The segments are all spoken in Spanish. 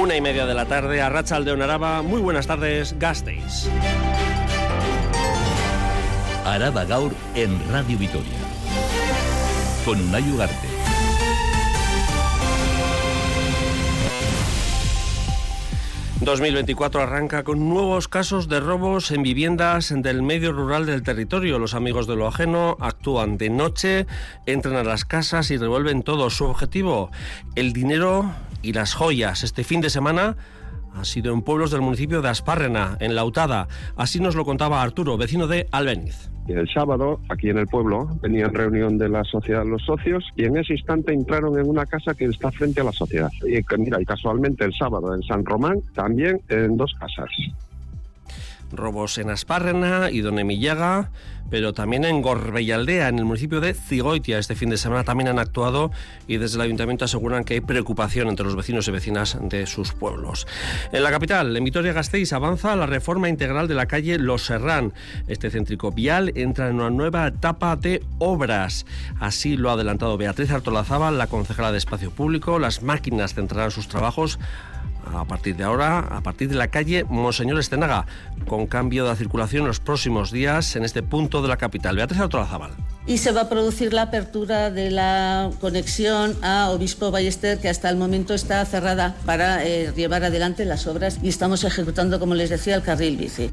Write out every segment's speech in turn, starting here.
Una y media de la tarde, a Rachaldeón Araba. Muy buenas tardes, Gasteiz. Araba Gaur en Radio Vitoria. Con Unai Ugarte. 2024 arranca con nuevos casos de robos en viviendas del medio rural del territorio. Los amigos de lo ajeno actúan de noche, entran a las casas y revuelven todo. Su objetivo, el dinero y las joyas. Este fin de semana ha sido en pueblos del municipio de Aspárrena, en Lautada. Así nos lo contaba Arturo, vecino de Albeniz. El sábado, aquí en el pueblo, venía en reunión de la sociedad los socios y en ese instante entraron en una casa que está frente a la sociedad. Y mira, y casualmente el sábado en San Román también en dos casas robos en Aspárrena y Donemillaga, pero también en Gorbellaldea, en el municipio de Cigoitia. Este fin de semana también han actuado y desde el ayuntamiento aseguran que hay preocupación entre los vecinos y vecinas de sus pueblos. En la capital, en Vitoria-Gasteiz, avanza la reforma integral de la calle Los Serrán. Este céntrico vial entra en una nueva etapa de obras. Así lo ha adelantado Beatriz Artolazaba, la concejala de Espacio Público. Las máquinas centrarán sus trabajos a partir de ahora, a partir de la calle Monseñor Estenaga, con cambio de circulación los próximos días en este punto de la capital. Beatriz Autorazabal. Y se va a producir la apertura de la conexión a Obispo Ballester, que hasta el momento está cerrada para eh, llevar adelante las obras y estamos ejecutando, como les decía, el carril bici.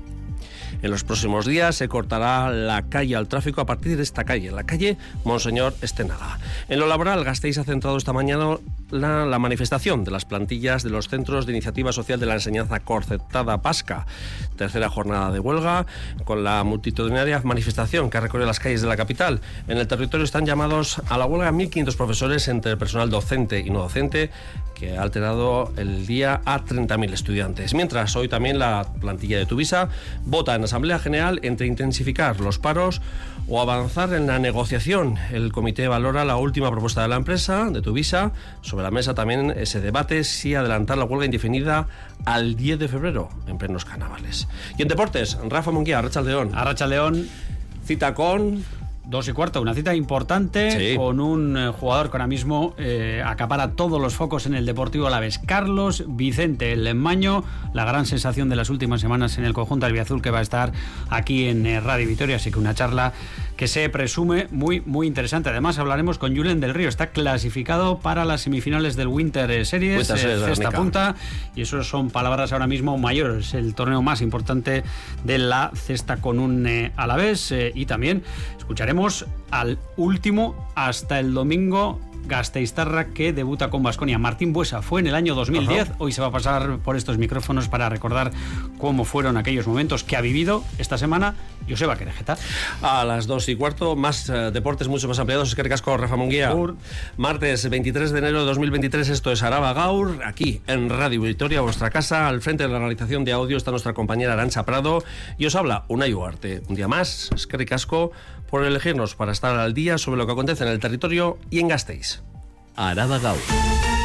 En los próximos días se cortará la calle al tráfico a partir de esta calle, la calle Monseñor Estenaga. En lo laboral, Gasteiz ha centrado esta mañana la, manifestación de las plantillas de los centros de iniciativa social de la enseñanza corceptada Pasca. Tercera jornada de huelga con la multitudinaria manifestación que ha recorrido las calles de la capital. En el territorio están llamados a la huelga 1.500 profesores entre el personal docente y no docente que ha alterado el día a 30.000 estudiantes. Mientras hoy también la plantilla de Tuvisa vota en Asamblea General entre intensificar los paros o avanzar en la negociación. El comité valora la última propuesta de la empresa, de Tuvisa. Sobre la mesa también ese debate si adelantar la huelga indefinida al 10 de febrero en plenos carnavales. Y en deportes, Rafa Munguía, Arracha León. Arracha León. Cita con Dos y cuarto, una cita importante con un eh, jugador que ahora mismo eh, acapara todos los focos en el Deportivo Alavés. Carlos Vicente, el Maño, la gran sensación de las últimas semanas en el conjunto albiazul que va a estar aquí en eh, Radio Vitoria. Así que una charla que se presume muy, muy interesante. Además, hablaremos con Julen del Río. Está clasificado para las semifinales del Winter Series, esta punta. Y eso son palabras ahora mismo mayores. El torneo más importante de la cesta con un Alavés. y también escucharemos al último hasta el domingo Gasteiztarra que debuta con Basconia. Martín Buesa fue en el año 2010. Hoy se va a pasar por estos micrófonos para recordar cómo fueron aquellos momentos que ha vivido esta semana Joseba Querejeta. A las 2 y cuarto, más eh, deportes mucho más ampliados. Es que Casco, Rafa Munguía. Martes 23 de enero de 2023, esto es Araba Gaur, aquí en Radio Victoria, vuestra casa. Al frente de la realización de audio está nuestra compañera Arancha Prado y os habla Unai Ugarte. Un día más, es que Casco por elegirnos para estar al día sobre lo que acontece en el territorio y en Gasteiz. Araba Gaur.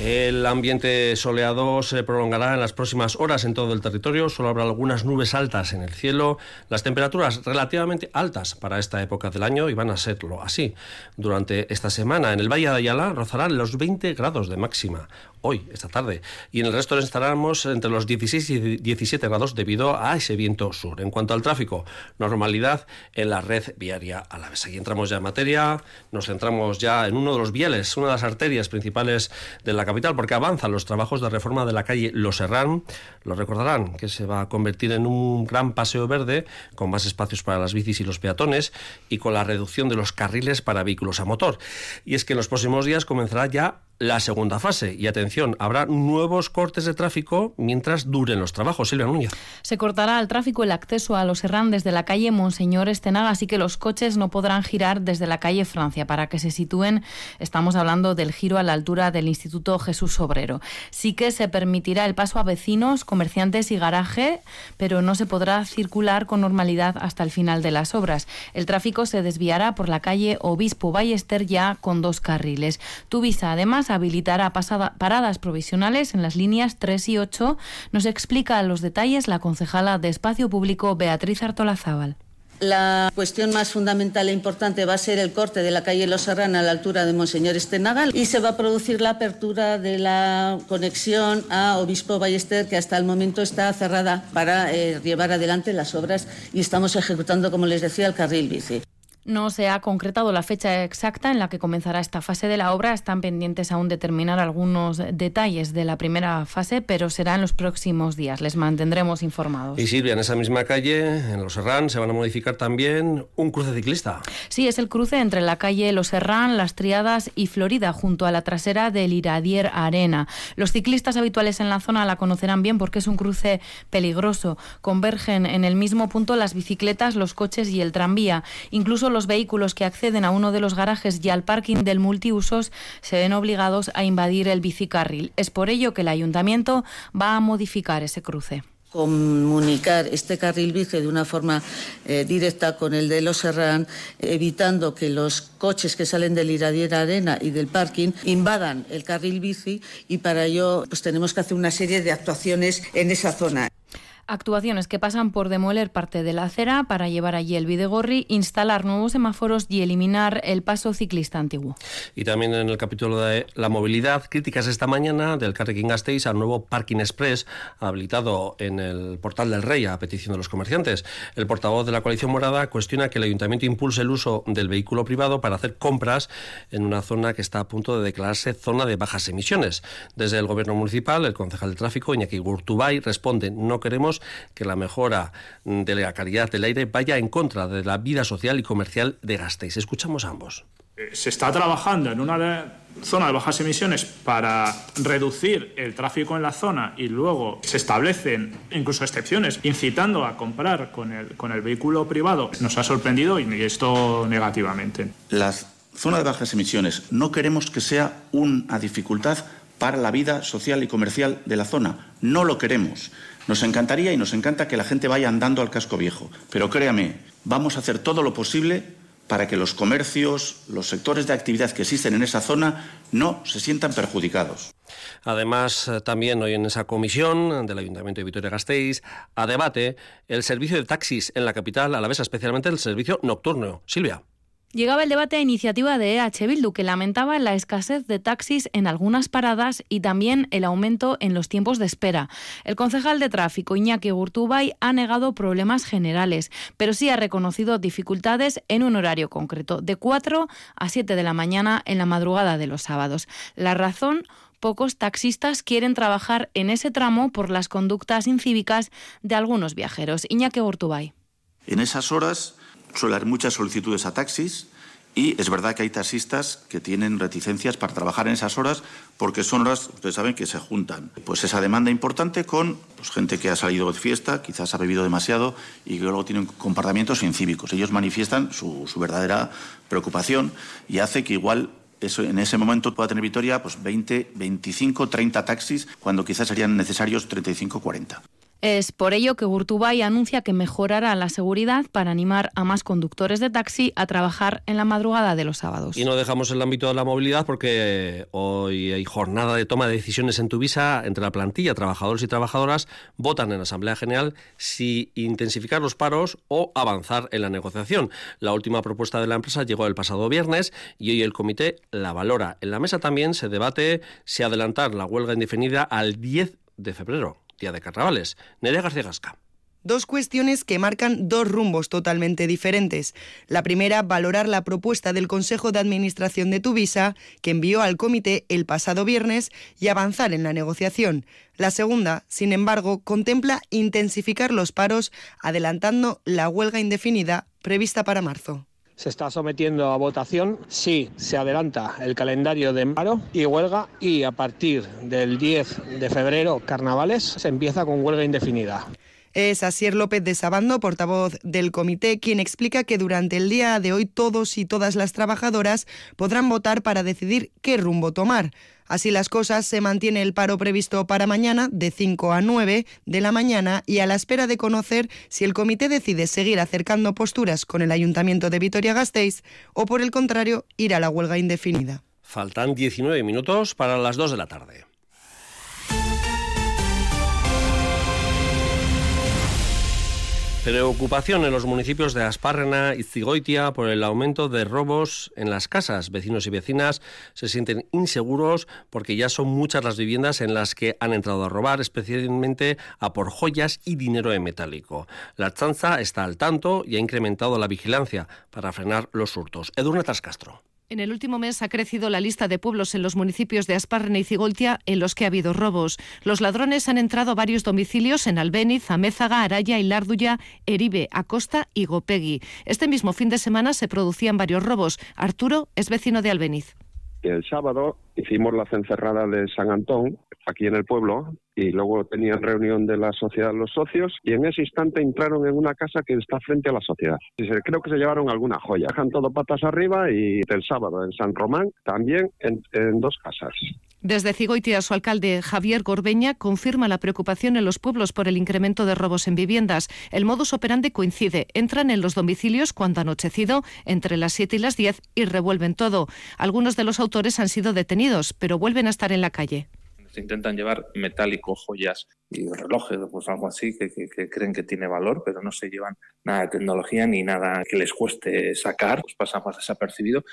El ambiente soleado se prolongará en las próximas horas en todo el territorio. Solo habrá algunas nubes altas en el cielo. Las temperaturas relativamente altas para esta época del año y van a serlo así. Durante esta semana en el Valle de Ayala rozarán los 20 grados de máxima hoy, esta tarde. Y en el resto estaremos entre los 16 y 17 grados debido a ese viento sur. En cuanto al tráfico, normalidad en la red viaria a la vez. Aquí entramos ya en materia, nos centramos ya en uno de los viales, una de las arterias principales de la capital, porque avanzan los trabajos de reforma de la calle Los Serrán. Lo recordarán, que se va a convertir en un gran paseo verde con más espacios para las bicis y los peatones y con la reducción de los carriles para vehículos a motor. Y es que en los próximos días comenzará ya la segunda fase. Y atención, habrá nuevos cortes de tráfico mientras duren los trabajos. Silvia Núñez. Se cortará al tráfico el acceso a los Herrán desde la calle Monseñor Estenaga, así que los coches no podrán girar desde la calle Francia. Para que se sitúen, estamos hablando del giro a la altura del Instituto Jesús Obrero. Sí que se permitirá el paso a vecinos, comerciantes y garaje, pero no se podrá circular con normalidad hasta el final de las obras. El tráfico se desviará por la calle Obispo Ballester ya con dos carriles. Tuvisa, además, habilitará paradas provisionales en las líneas 3 y 8, nos explica los detalles la concejala de Espacio Público Beatriz Artolazábal. La cuestión más fundamental e importante va a ser el corte de la calle Los Serrana a la altura de Monseñor Estenagal y se va a producir la apertura de la conexión a Obispo Ballester que hasta el momento está cerrada para eh, llevar adelante las obras y estamos ejecutando, como les decía, el carril bici. No se ha concretado la fecha exacta en la que comenzará esta fase de la obra. Están pendientes aún determinar algunos detalles de la primera fase, pero será en los próximos días. Les mantendremos informados. Y Silvia, en esa misma calle, en Los Herrán, se van a modificar también un cruce ciclista. Sí, es el cruce entre la calle Los Herrán, Las Triadas y Florida, junto a la trasera del Iradier Arena. Los ciclistas habituales en la zona la conocerán bien porque es un cruce peligroso. Convergen en el mismo punto las bicicletas, los coches y el tranvía. Incluso los vehículos que acceden a uno de los garajes y al parking del multiusos se ven obligados a invadir el bicicarril. Es por ello que el ayuntamiento va a modificar ese cruce comunicar este carril bici de una forma eh, directa con el de los Serrán, evitando que los coches que salen del Iradier Arena y del parking invadan el carril bici y para ello pues tenemos que hacer una serie de actuaciones en esa zona. Actuaciones que pasan por demoler parte de la acera para llevar allí el Videgorri, instalar nuevos semáforos y eliminar el paso ciclista antiguo. Y también en el capítulo de la movilidad, críticas esta mañana del Carrequín Gasteiz al nuevo Parking Express habilitado en el Portal del Rey a petición de los comerciantes. El portavoz de la coalición morada cuestiona que el ayuntamiento impulse el uso del vehículo privado para hacer compras en una zona que está a punto de declararse zona de bajas emisiones. Desde el gobierno municipal, el concejal de tráfico, Iñaki Gurtubay, responde, no queremos que la mejora de la calidad del aire vaya en contra de la vida social y comercial de Gasteiz. Escuchamos a ambos. Eh, se está trabajando en una zona de bajas emisiones para reducir el tráfico en la zona y luego se establecen incluso excepciones incitando a comprar con el, con el vehículo privado, nos ha sorprendido y esto negativamente. Las zonas de bajas emisiones no queremos que sea una dificultad para la vida social y comercial de la zona. No lo queremos. Nos encantaría y nos encanta que la gente vaya andando al casco viejo, pero créame, vamos a hacer todo lo posible para que los comercios, los sectores de actividad que existen en esa zona no se sientan perjudicados. Además, eh, también hoy en esa comisión del Ayuntamiento de Vitoria-Gasteiz a debate el servicio de taxis en la capital, a la vez especialmente el servicio nocturno. Silvia. Llegaba el debate a iniciativa de EH Bildu, que lamentaba la escasez de taxis en algunas paradas y también el aumento en los tiempos de espera. El concejal de tráfico, Iñaki Gurtubay, ha negado problemas generales, pero sí ha reconocido dificultades en un horario concreto, de 4 a 7 de la mañana en la madrugada de los sábados. La razón pocos taxistas quieren trabajar en ese tramo por las conductas incívicas de algunos viajeros. Iñaki Gurtubay. En esas horas suele haber muchas solicitudes a taxis y es verdad que hay taxistas que tienen reticencias para trabajar en esas horas porque son horas, ustedes saben, que se juntan. Pues esa demanda importante con pues, gente que ha salido de fiesta, quizás ha bebido demasiado y que luego tienen comportamientos incívicos. Ellos manifiestan su, verdadera preocupación y hace que igual eso, en ese momento pueda tener Vitoria pues 20, 25, 30 taxis cuando quizás serían necesarios 35, 40. Es por ello que Gurtubay anuncia que mejorará la seguridad para animar a más conductores de taxi a trabajar en la madrugada de los sábados. Y no dejamos el ámbito de la movilidad porque hoy hay jornada de toma de decisiones en Tuvisa entre la plantilla, trabajadores y trabajadoras votan en la Asamblea General si intensificar los paros o avanzar en la negociación. La última propuesta de la empresa llegó el pasado viernes y hoy el comité la valora. En la mesa también se debate si adelantar la huelga indefinida al 10 de febrero de Carnavales. Nerea García Gasca. Dos cuestiones que marcan dos rumbos totalmente diferentes. La primera, valorar la propuesta del Consejo de Administración de Tuvisa, que envió al comité el pasado viernes, y avanzar en la negociación. La segunda, sin embargo, contempla intensificar los paros, adelantando la huelga indefinida prevista para marzo se está sometiendo a votación si se adelanta el calendario de paro y huelga y a partir del 10 de febrero, carnavales, se empieza con huelga indefinida. Es Asier López de Sabando, portavoz del comité, quien explica que durante el día de hoy todos y todas las trabajadoras podrán votar para decidir qué rumbo tomar. Así las cosas, se mantiene el paro previsto para mañana de 5 a 9 de la mañana y a la espera de conocer si el comité decide seguir acercando posturas con el Ayuntamiento de Vitoria-Gasteiz o, por el contrario, ir a la huelga indefinida. Faltan 19 minutos para las 2 de la tarde. Preocupación en los municipios de Aspárrena y Cigoitia por el aumento de robos en las casas. Vecinos y vecinas se sienten inseguros porque ya son muchas las viviendas en las que han entrado a robar, especialmente a por joyas y dinero en metálico. La chanza está al tanto y ha incrementado la vigilancia para frenar los hurtos. Edurne Castro. En el último mes ha crecido la lista de pueblos en los municipios de Asparne y Cigoltia en los que ha habido robos. Los ladrones han entrado a varios domicilios en Albéniz, Amézaga, Araya, Ilarduya, Eribe, Acosta y Gopegui. Este mismo fin de semana se producían varios robos. Arturo es vecino de Albéniz. El sábado hicimos la cencerrada de San Antón, aquí en el pueblo, y luego tenían reunión de la sociedad los socios, y en ese instante entraron en una casa que está frente a la sociedad. Y creo que se llevaron alguna joya. Dejan todo patas arriba y el sábado en San Román también en, en dos casas. Desde Cigoitia, su alcalde Javier Gorbeña confirma la preocupación en los pueblos por el incremento de robos en viviendas. El modus operandi coincide. Entran en los domicilios cuando anochecido, entre las 7 y las 10, y revuelven todo. Algunos de los autores han sido detenidos, pero vuelven a estar en la calle. Se intentan llevar metálico, joyas y relojes, pues algo así, que, creen que tiene valor, pero no se llevan nada de tecnología ni nada que les cueste sacar, pues pasa más desapercibido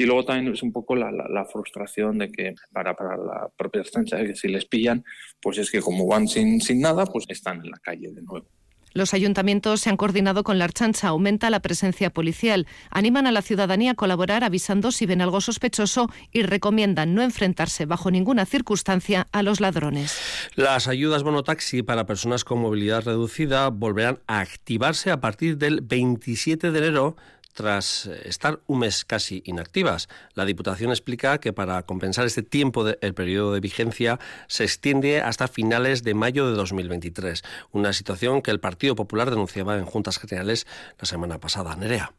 y luego también es un poco la, frustración de que para, para la propia estancha, que si les pillan, pues es que como van sin, sin nada, pues están en la calle de nuevo. Los ayuntamientos se han coordinado con la Archancha, aumenta la presencia policial, animan a la ciudadanía a colaborar avisando si ven algo sospechoso y recomiendan no enfrentarse bajo ninguna circunstancia a los ladrones. Las ayudas monotaxi para personas con movilidad reducida volverán a activarse a partir del 27 de enero tras estar un mes casi inactivas. La Diputación explica que para compensar este tiempo del periodo de vigencia se extiende hasta finales de mayo de 2023, una situación que el Partido Popular denunciaba en Juntas Generales la semana pasada. Nerea.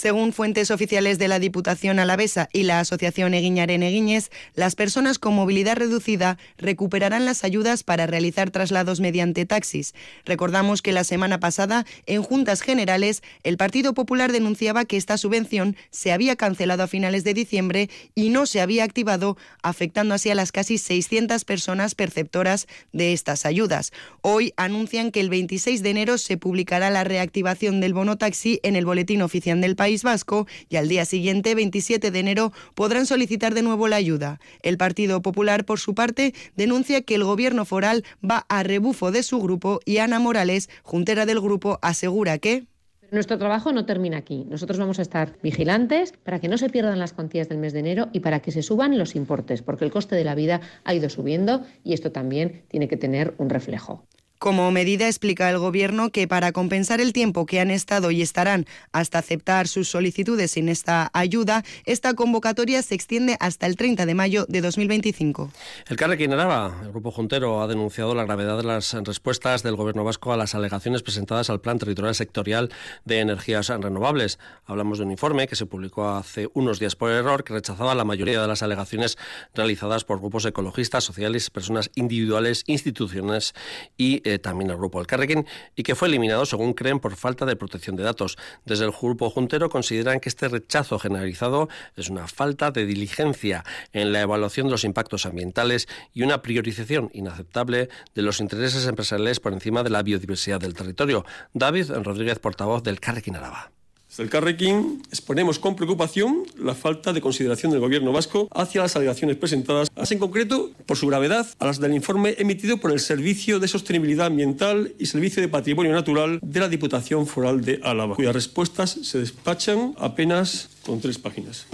Según fuentes oficiales de la Diputación Alavesa y la Asociación Eguiñaren Eguiñes, las personas con movilidad reducida recuperarán las ayudas para realizar traslados mediante taxis. Recordamos que la semana pasada, en Juntas Generales, el Partido Popular denunciaba que esta subvención se había cancelado a finales de diciembre y no se había activado, afectando así a las casi 600 personas perceptoras de estas ayudas. Hoy anuncian que el 26 de enero se publicará la reactivación del bono taxi en el Boletín Oficial del País Vasco y al día siguiente, 27 de enero, podrán solicitar de nuevo la ayuda. El Partido Popular, por su parte, denuncia que el gobierno foral va a rebufo de su grupo y Ana Morales, juntera del grupo, asegura que nuestro trabajo no termina aquí. Nosotros vamos a estar vigilantes para que no se pierdan las cuantías del mes de enero y para que se suban los importes, porque el coste de la vida ha ido subiendo y esto también tiene que tener un reflejo. Como medida explica el Gobierno que para compensar el tiempo que han estado y estarán hasta aceptar sus solicitudes sin esta ayuda, esta convocatoria se extiende hasta el 30 de mayo de 2025. El Carrequín Araba, el Grupo Juntero, ha denunciado la gravedad de las respuestas del Gobierno vasco a las alegaciones presentadas al Plan Territorial Sectorial de Energías Renovables. Hablamos de un informe que se publicó hace unos días por error que rechazaba la mayoría de las alegaciones realizadas por grupos ecologistas, sociales, personas individuales, instituciones y eh, también el grupo Carrequín, y que fue eliminado, según creen, por falta de protección de datos. Desde el grupo Juntero consideran que este rechazo generalizado es una falta de diligencia en la evaluación de los impactos ambientales y una priorización inaceptable de los intereses empresariales por encima de la biodiversidad del territorio. David Rodríguez, portavoz del Carrequín Araba. Desde el Carrequín exponemos con preocupación la falta de consideración del Gobierno vasco hacia las alegaciones presentadas, en concreto, por su gravedad, a las del informe emitido por el Servicio de Sostenibilidad Ambiental y Servicio de Patrimonio Natural de la Diputación Foral de Álava, cuyas respuestas se despachan apenas con tres páginas.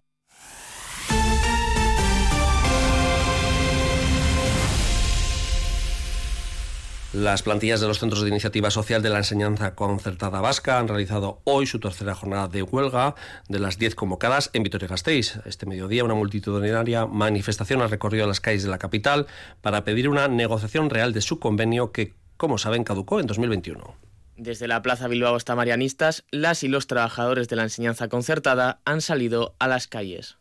Las plantillas de los centros de iniciativa social de la enseñanza concertada vasca han realizado hoy su tercera jornada de huelga de las 10 convocadas en Vitoria-Gasteiz. Este mediodía una multitudinaria manifestación ha recorrido las calles de la capital para pedir una negociación real de su convenio que, como saben, caducó en 2021. Desde la Plaza Bilbao hasta Marianistas, las y los trabajadores de la enseñanza concertada han salido a las calles.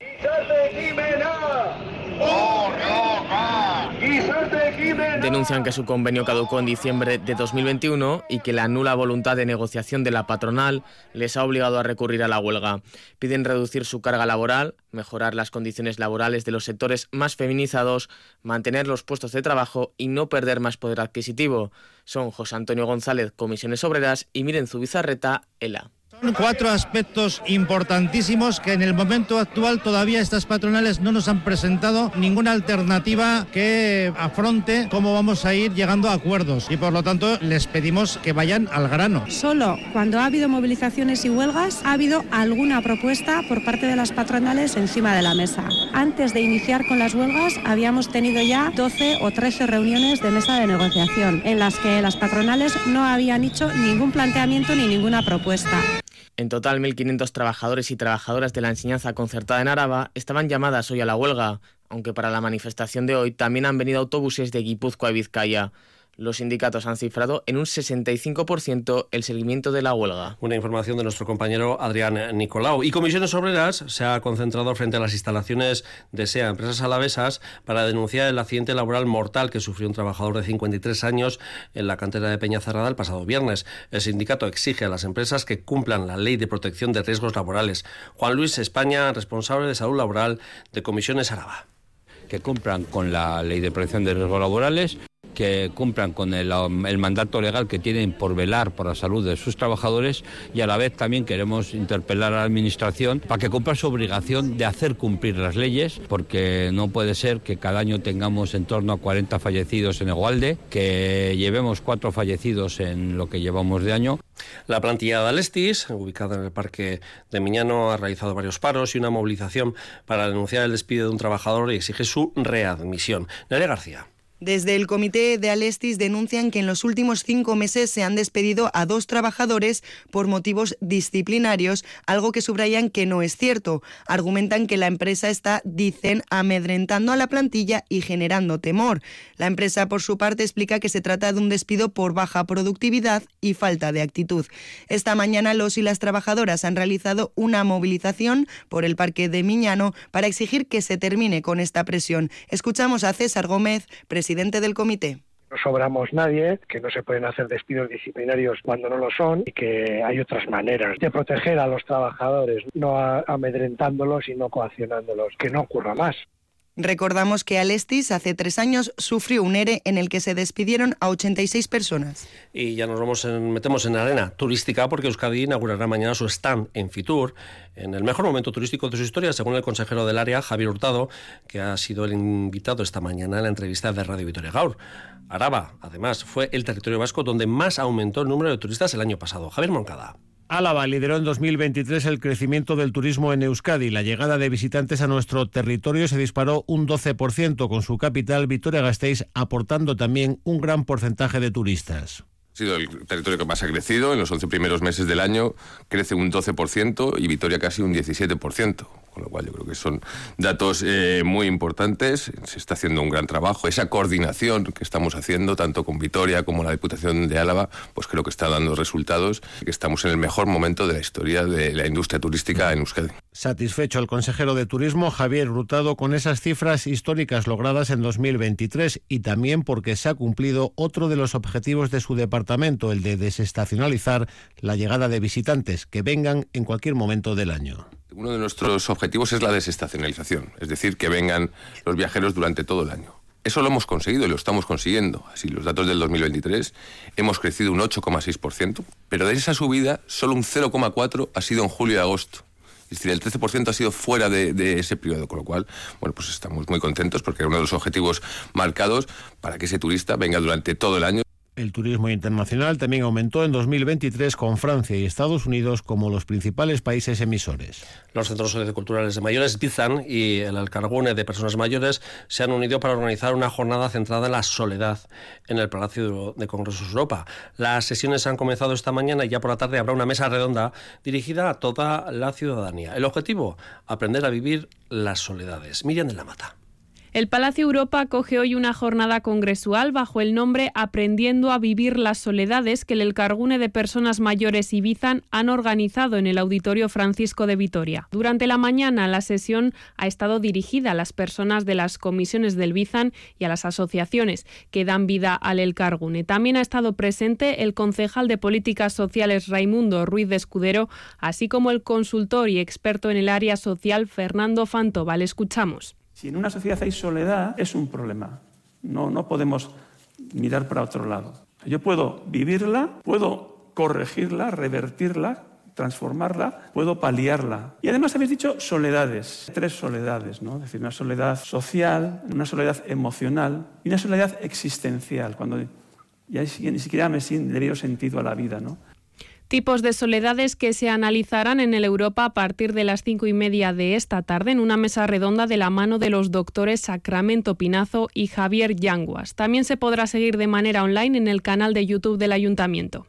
Denuncian que su convenio caducó en diciembre de 2021 y que la nula voluntad de negociación de la patronal les ha obligado a recurrir a la huelga. Piden reducir su carga laboral, mejorar las condiciones laborales de los sectores más feminizados, mantener los puestos de trabajo y no perder más poder adquisitivo. Son José Antonio González, Comisiones Obreras, y Miren Zubizarreta, ELA. Cuatro aspectos importantísimos que en el momento actual todavía estas patronales no nos han presentado ninguna alternativa que afronte cómo vamos a ir llegando a acuerdos y por lo tanto les pedimos que vayan al grano. Solo cuando ha habido movilizaciones y huelgas ha habido alguna propuesta por parte de las patronales encima de la mesa. Antes de iniciar con las huelgas habíamos tenido ya 12 o 13 reuniones de mesa de negociación en las que las patronales no habían hecho ningún planteamiento ni ninguna propuesta. En total, 1.500 trabajadores y trabajadoras de la enseñanza concertada en Araba estaban llamadas hoy a la huelga, aunque para la manifestación de hoy también han venido autobuses de Guipúzcoa y Vizcaya. Los sindicatos han cifrado en un 65% el seguimiento de la huelga. Una información de nuestro compañero Adrián Nicolau. Y Comisiones Obreras se ha concentrado frente a las instalaciones de SEA, empresas alavesas, para denunciar el accidente laboral mortal que sufrió un trabajador de 53 años en la cantera de Peña Cerrada el pasado viernes. El sindicato exige a las empresas que cumplan la ley de protección de riesgos laborales. Juan Luis España, responsable de salud laboral de Comisiones Araba. Que cumplan con la ley de protección de riesgos laborales que cumplan con el, mandato legal que tienen por velar por la salud de sus trabajadores y a la vez también queremos interpelar a la Administración para que cumpla su obligación de hacer cumplir las leyes, porque no puede ser que cada año tengamos en torno a 40 fallecidos en Egualde, que llevemos cuatro fallecidos en lo que llevamos de año. La plantilla de Alestis, ubicada en el Parque de Miñano, ha realizado varios paros y una movilización para denunciar el despido de un trabajador y exige su readmisión. Nerea García. Desde el comité de Alestis denuncian que en los últimos cinco meses se han despedido a dos trabajadores por motivos disciplinarios, algo que subrayan que no es cierto. Argumentan que la empresa está, dicen, amedrentando a la plantilla y generando temor. La empresa, por su parte, explica que se trata de un despido por baja productividad y falta de actitud. Esta mañana los y las trabajadoras han realizado una movilización por el Parque de Miñano para exigir que se termine con esta presión. Escuchamos a César Gómez, presidente presidente del comité no sobramos nadie, que no se pueden hacer despidos disciplinarios cuando no lo son y que hay otras maneras de proteger a los trabajadores, no amedrentándolos y no coaccionándolos, que no ocurra más. Recordamos que Alestis hace tres años sufrió un ERE en el que se despidieron a 86 personas. Y ya nos vamos metemos en arena turística porque Euskadi inaugurará mañana su stand en Fitur, en el mejor momento turístico de su historia, según el consejero del área, Javier Hurtado, que ha sido el invitado esta mañana en la entrevista de Radio Vitoria Gaur. Araba, además, fue el territorio vasco donde más aumentó el número de turistas el año pasado. Javier Moncada. Álava lideró en 2023 el crecimiento del turismo en Euskadi. La llegada de visitantes a nuestro territorio se disparó un 12%, con su capital, Vitoria-Gasteiz, aportando también un gran porcentaje de turistas. Ha sido el territorio que más ha crecido. En los 11 primeros meses del año crece un 12% y Vitoria casi un 17% con lo cual yo creo que son datos eh, muy importantes. Se está haciendo un gran trabajo. Esa coordinación que estamos haciendo, tanto con Vitoria como la Diputación de Álava, pues creo que está dando resultados, que estamos en el mejor momento de la historia de la industria turística en Euskadi. Satisfecho el consejero de Turismo, Javier Rutado, con esas cifras históricas logradas en 2023 y también porque se ha cumplido otro de los objetivos de su departamento, el de desestacionalizar la llegada de visitantes que vengan en cualquier momento del año. Uno de nuestros objetivos es la desestacionalización, es decir, que vengan los viajeros durante todo el año. Eso lo hemos conseguido y lo estamos consiguiendo. Así, los datos del 2023 hemos crecido un 8,6%, pero de esa subida solo un 0,4% ha sido en julio y agosto. Es decir, el 13% ha sido fuera de, de, ese periodo, con lo cual, bueno, pues estamos muy contentos porque era uno de los objetivos marcados para que ese turista venga durante todo el año. El turismo internacional también aumentó en 2023 con Francia y Estados Unidos como los principales países emisores. Los centros culturales de mayores, Bizan y el Alcargune de personas mayores se han unido para organizar una jornada centrada en la soledad en el Palacio de Congresos Europa. Las sesiones han comenzado esta mañana y ya por la tarde habrá una mesa redonda dirigida a toda la ciudadanía. El objetivo, aprender a vivir las soledades. Miriam de la Mata. El Palacio Europa acoge hoy una jornada congresual bajo el nombre Aprendiendo a vivir las soledades que el Cargune de Personas Mayores Ibizan han organizado en el Auditorio Francisco de Vitoria. Durante la mañana la sesión ha estado dirigida a las personas de las comisiones del Bizan y a las asociaciones que dan vida al El Cargune. También ha estado presente el concejal de Políticas Sociales Raimundo Ruiz de Escudero, así como el consultor y experto en el área social Fernando Fantoval. Escuchamos. Si en una sociedad hay soledad, es un problema. No, no podemos mirar para otro lado. Yo puedo vivirla, puedo corregirla, revertirla, transformarla, puedo paliarla. Y además habéis dicho soledades, tres soledades, ¿no? Es decir, una soledad social, una soledad emocional y una soledad existencial, cuando ya ni siquiera me le veo sentido a la vida, ¿no? Tipos de soledades que se analizarán en el Europa a partir de las cinco y media de esta tarde en una mesa redonda de la mano de los doctores Sacramento Pinazo y Javier Yanguas. También se podrá seguir de manera online en el canal de YouTube del Ayuntamiento.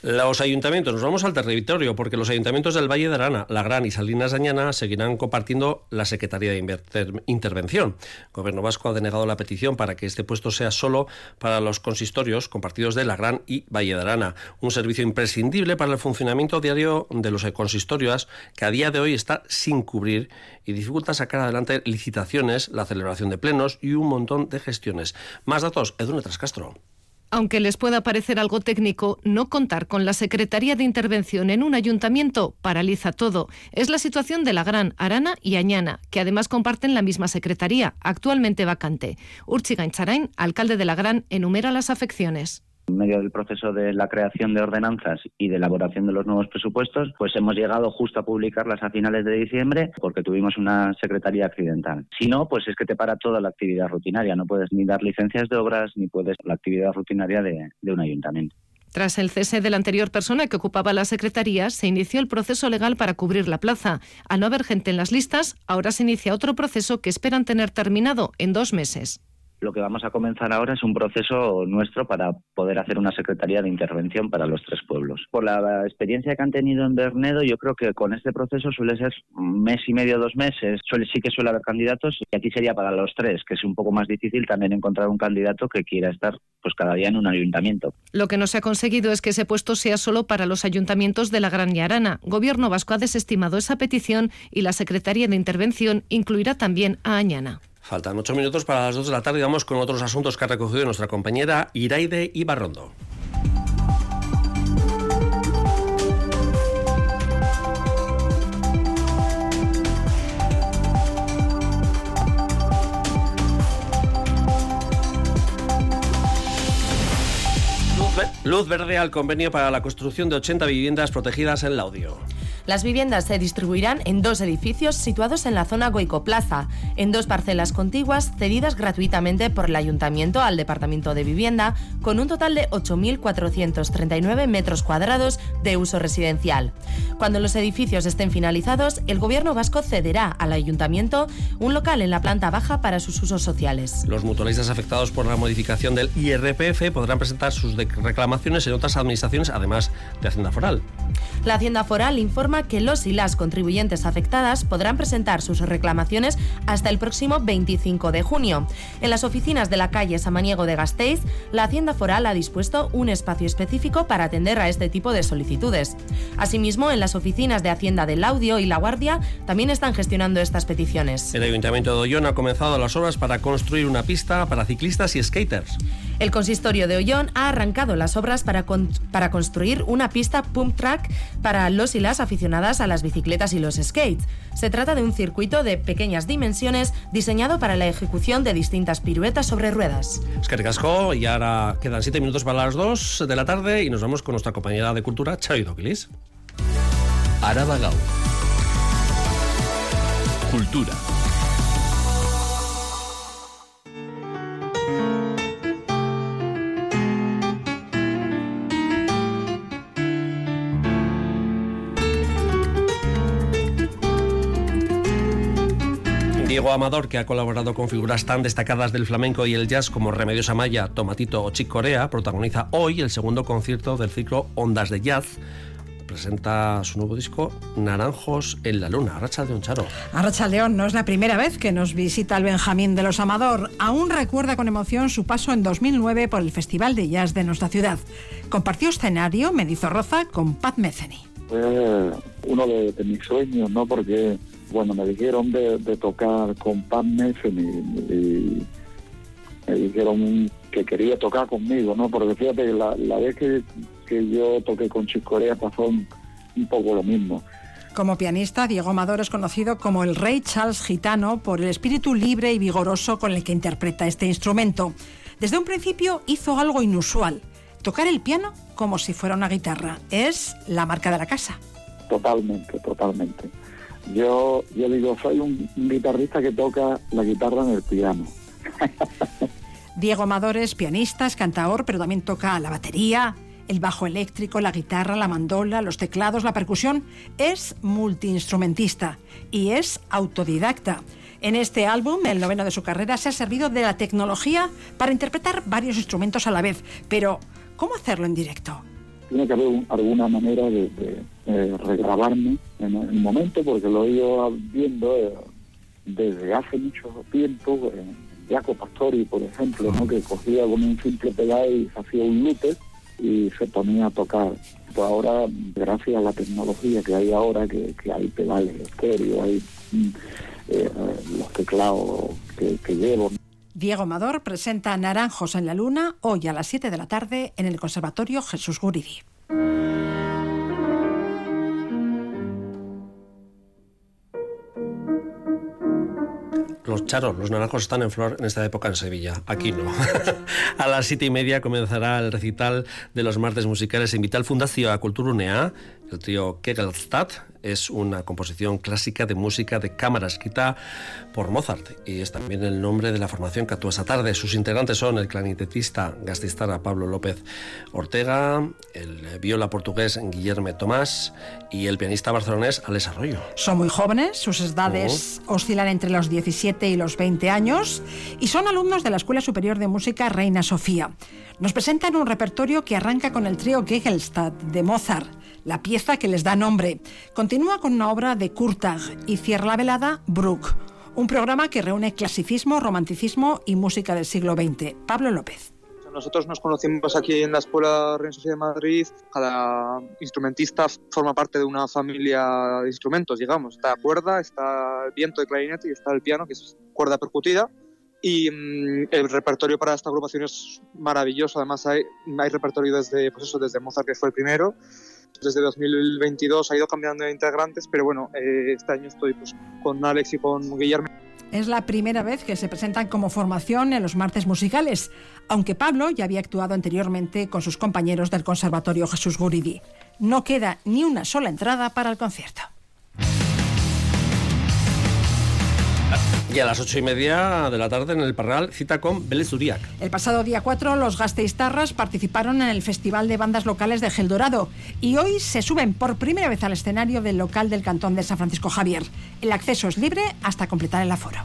Los ayuntamientos, nos vamos al territorio, porque los ayuntamientos del Valle de Arana, La Gran y Salinas Añana seguirán compartiendo la Secretaría de Intervención. El Gobierno Vasco ha denegado la petición para que este puesto sea solo para los consistorios compartidos de La Gran y Valle de Arana, un servicio imprescindible para el funcionamiento diario de los consistorios que a día de hoy está sin cubrir y dificulta sacar adelante licitaciones, la celebración de plenos y un montón de gestiones. Más datos, Edune Trascastro. Aunque les pueda parecer algo técnico, no contar con la Secretaría de Intervención en un ayuntamiento paraliza todo. Es la situación de la Gran Arana y Añana, que además comparten la misma Secretaría, actualmente vacante. Urchi Gancharain, alcalde de la Gran, enumera las afecciones. En medio del proceso de la creación de ordenanzas y de elaboración de los nuevos presupuestos, pues hemos llegado justo a publicarlas a finales de diciembre porque tuvimos una secretaría accidental. Si no, pues es que te para toda la actividad rutinaria. No puedes ni dar licencias de obras ni puedes la actividad rutinaria de, un ayuntamiento. Tras el cese de la anterior persona que ocupaba la secretaría, se inició el proceso legal para cubrir la plaza. Al no haber gente en las listas, ahora se inicia otro proceso que esperan tener terminado en dos meses. Lo que vamos a comenzar ahora es un proceso nuestro para poder hacer una secretaría de intervención para los tres pueblos. Por la experiencia que han tenido en Bernedo, yo creo que con este proceso suele ser un mes y medio, dos meses. Suele, sí que suele haber candidatos y aquí sería para los tres, que es un poco más difícil también encontrar un candidato que quiera estar pues cada día en un ayuntamiento. Lo que no se ha conseguido es que ese puesto sea solo para los ayuntamientos de la Gran Yarana. Gobierno vasco ha desestimado esa petición y la Secretaría de Intervención incluirá también a Añana. Faltan ocho minutos para las dos de la tarde y vamos con otros asuntos que ha recogido nuestra compañera Iraide Ibarrondo. Luz verde al convenio para la construcción de 80 viviendas protegidas en Laudio. Las viviendas se distribuirán en dos edificios situados en la zona Goico Plaza, en dos parcelas contiguas cedidas gratuitamente por el Ayuntamiento al Departamento de Vivienda, con un total de 8.439 metros cuadrados de uso residencial. Cuando los edificios estén finalizados, el Gobierno vasco cederá al Ayuntamiento un local en la planta baja para sus usos sociales. Los mutualistas afectados por la modificación del IRPF podrán presentar sus reclamaciones en otras administraciones, además de Hacienda Foral. La Hacienda Foral informa que los y las contribuyentes afectadas podrán presentar sus reclamaciones hasta el próximo 25 de junio. En las oficinas de la calle Samaniego de Gasteiz, la Hacienda Foral ha dispuesto un espacio específico para atender a este tipo de solicitudes. Asimismo, en las oficinas de Hacienda del Audio y La Guardia también están gestionando estas peticiones. El Ayuntamiento de Ollón ha comenzado las obras para construir una pista para ciclistas y skaters. El consistorio de Ollón ha arrancado las obras para, para construir una pista pump track para los y las aficionados a las bicicletas y los skates. Se trata de un circuito de pequeñas dimensiones diseñado para la ejecución de distintas piruetas sobre ruedas. Es que casco y ahora quedan siete minutos para las 2 de la tarde y nos vamos con nuestra compañera de cultura, Xavi Doquilis. Araba Cultura. Diego Amador, que ha colaborado con figuras tan destacadas del flamenco y el jazz como Remedios Amaya, Tomatito o Chick Corea, protagoniza hoy el segundo concierto del ciclo Ondas de Jazz presenta su nuevo disco Naranjos en la Luna. Arracha León Charo. Arracha León no es la primera vez que nos visita el Benjamín de los Amador. Aún recuerda con emoción su paso en 2009 por el Festival de Jazz de nuestra ciudad. Compartió escenario Roza con Pat Metheny. Fue uno de, mis sueños, ¿no? Porque, bueno, me dijeron de, tocar con Pat Metheny y me dijeron que quería tocar conmigo, ¿no? Porque fíjate, la, la vez que que yo toqué con Corea pasó un, poco lo mismo. Como pianista, Diego Amador es conocido como el Rey Charles Gitano por el espíritu libre y vigoroso con el que interpreta este instrumento. Desde un principio hizo algo inusual, tocar el piano como si fuera una guitarra. Es la marca de la casa. Totalmente, totalmente. Yo, digo, soy un guitarrista que toca la guitarra en el piano. Diego Amador es pianista, es cantador, pero también toca la batería, el bajo eléctrico, la guitarra, la mandola, los teclados, la percusión, es multiinstrumentista y es autodidacta. En este álbum, el noveno de su carrera, se ha servido de la tecnología para interpretar varios instrumentos a la vez. Pero, ¿cómo hacerlo en directo? Tiene que haber alguna manera de, regrabarme en el momento, porque lo he ido viendo eh, desde hace mucho tiempo. Eh, Jaco Pastori, por ejemplo, que cogía con un simple pedal y hacía un loop y se ponía a tocar. Pues ahora, gracias a la tecnología que hay ahora, que, hay pedales estéreo, hay mm, eh, los teclados que, que llevo. Diego Amador presenta Naranjos en la Luna hoy a las 7 de la tarde en el Conservatorio Jesús Guridi. Los charos, los naranjos están en flor en esta época en Sevilla. Aquí no. a las siete y media comenzará el recital de los martes musicales en Vital Fundación a Cultura UNEA el trío Kegelstadt es una composición clásica de música de cámara escrita por Mozart y es también el nombre de la formación que actúa esta tarde. Sus integrantes son el clarinetista gastistara Pablo López Ortega, el viola portugués Guillermo Tomás y el pianista barcelonés Alex Arroyo. Son muy jóvenes, sus edades oscilan entre los 17 y los 20 años y son alumnos de la Escuela Superior de Música Reina Sofía. Nos presentan un repertorio que arranca con el trío Kegelstadt de Mozart la pieza que les da nombre. Continúa con una obra de Kurtag y cierra la velada Bruck, un programa que reúne clasicismo, romanticismo y música del siglo XX. Pablo López. Nosotros nos conocimos aquí en la Escuela Reina Sofía de Madrid. Cada instrumentista forma parte de una familia de instrumentos, digamos. Está cuerda, está el viento de clarinete y está el piano, que es cuerda percutida. Y mm, el repertorio para esta agrupación es maravilloso. Además, hay, hay repertorio desde, pues eso, desde Mozart, que fue el primero, desde 2022 ha ido cambiando de integrantes, pero bueno, eh, este año estoy pues, con Alex y con Guillermo. Es la primera vez que se presentan como formación en los martes musicales, aunque Pablo ya había actuado anteriormente con sus compañeros del Conservatorio Jesús Guridi. No queda ni una sola entrada para el concierto. Y a las ocho y media de la tarde en el Parral, cita con Vélez Uriac. El pasado día 4 los Gasteiztarras participaron en el Festival de Bandas Locales de Geldorado y hoy se suben por primera vez al escenario del local del Cantón de San Francisco Javier. El acceso es libre hasta completar el aforo.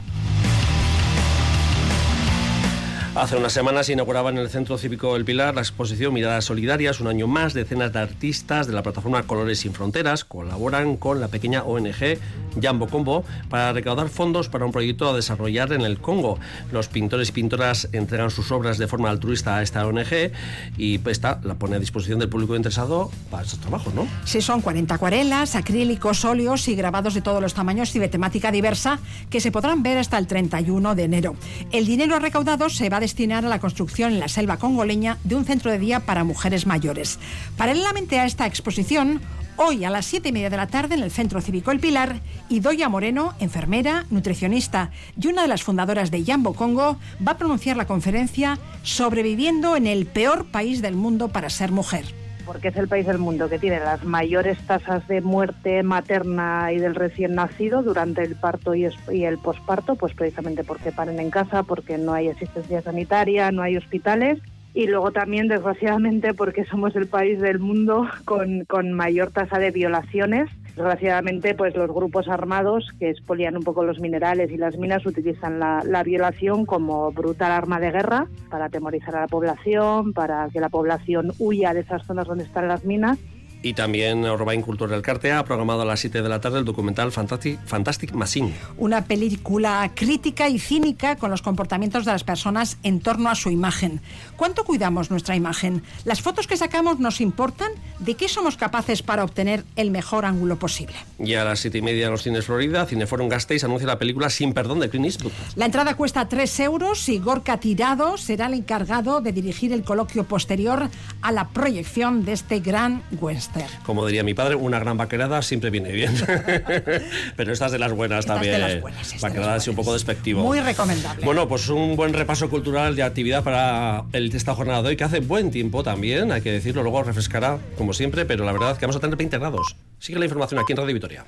Hace unas semanas se inauguraba en el Centro Cívico El Pilar la exposición Miradas Solidarias. Un año más, decenas de artistas de la plataforma Colores Sin Fronteras colaboran con la pequeña ONG Jambo Combo para recaudar fondos para un proyecto a desarrollar en el Congo. Los pintores y pintoras entregan sus obras de forma altruista a esta ONG y esta la pone a disposición del público interesado para estos trabajos, ¿no? Sí, son 40 acuarelas, acrílicos, óleos y grabados de todos los tamaños y de temática diversa que se podrán ver hasta el 31 de enero. El dinero recaudado se va a destinar a la construcción en la selva congoleña de un centro de día para mujeres mayores. Paralelamente a esta exposición, hoy a las siete y media de la tarde en el Centro Cívico El Pilar, Idoya Moreno, enfermera, nutricionista y una de las fundadoras de Yambo Congo, va a pronunciar la conferencia Sobreviviendo en el peor país del mundo para ser mujer porque es el país del mundo que tiene las mayores tasas de muerte materna y del recién nacido durante el parto y, el posparto, pues precisamente porque paren en casa, porque no hay asistencia sanitaria, no hay hospitales y luego también, desgraciadamente, porque somos el país del mundo con, con mayor tasa de violaciones Desgraciadamente, pues los grupos armados que expolian un poco los minerales y las minas utilizan la, la, violación como brutal arma de guerra para atemorizar a la población, para que la población huya de esas zonas donde están las minas Y también Orbain Cultural Carte ha programado a las 7 de la tarde el documental Fantastic, Fantastic Machine. Una película crítica y cínica con los comportamientos de las personas en torno a su imagen. ¿Cuánto cuidamos nuestra imagen? ¿Las fotos que sacamos nos importan? ¿De qué somos capaces para obtener el mejor ángulo posible? Y a las 7 y media en los cines Florida, Cineforum Gasteiz anuncia la película Sin Perdón de Clint Eastwood. La entrada cuesta 3 euros y Gorka Tirado será el encargado de dirigir el coloquio posterior a la proyección de este gran Como diría mi padre, una gran vaquerada siempre viene bien. Pero estas de las buenas Estas también. de las buenas, vaquerada es un poco despectivo. Muy recomendable. Bueno, pues un buen repaso cultural de actividad para el, esta jornada de hoy, que hace buen tiempo también, hay que decirlo, luego refrescará como siempre, pero la verdad es que vamos a tener 20 grados. Sigue la información aquí en Radio Vitoria.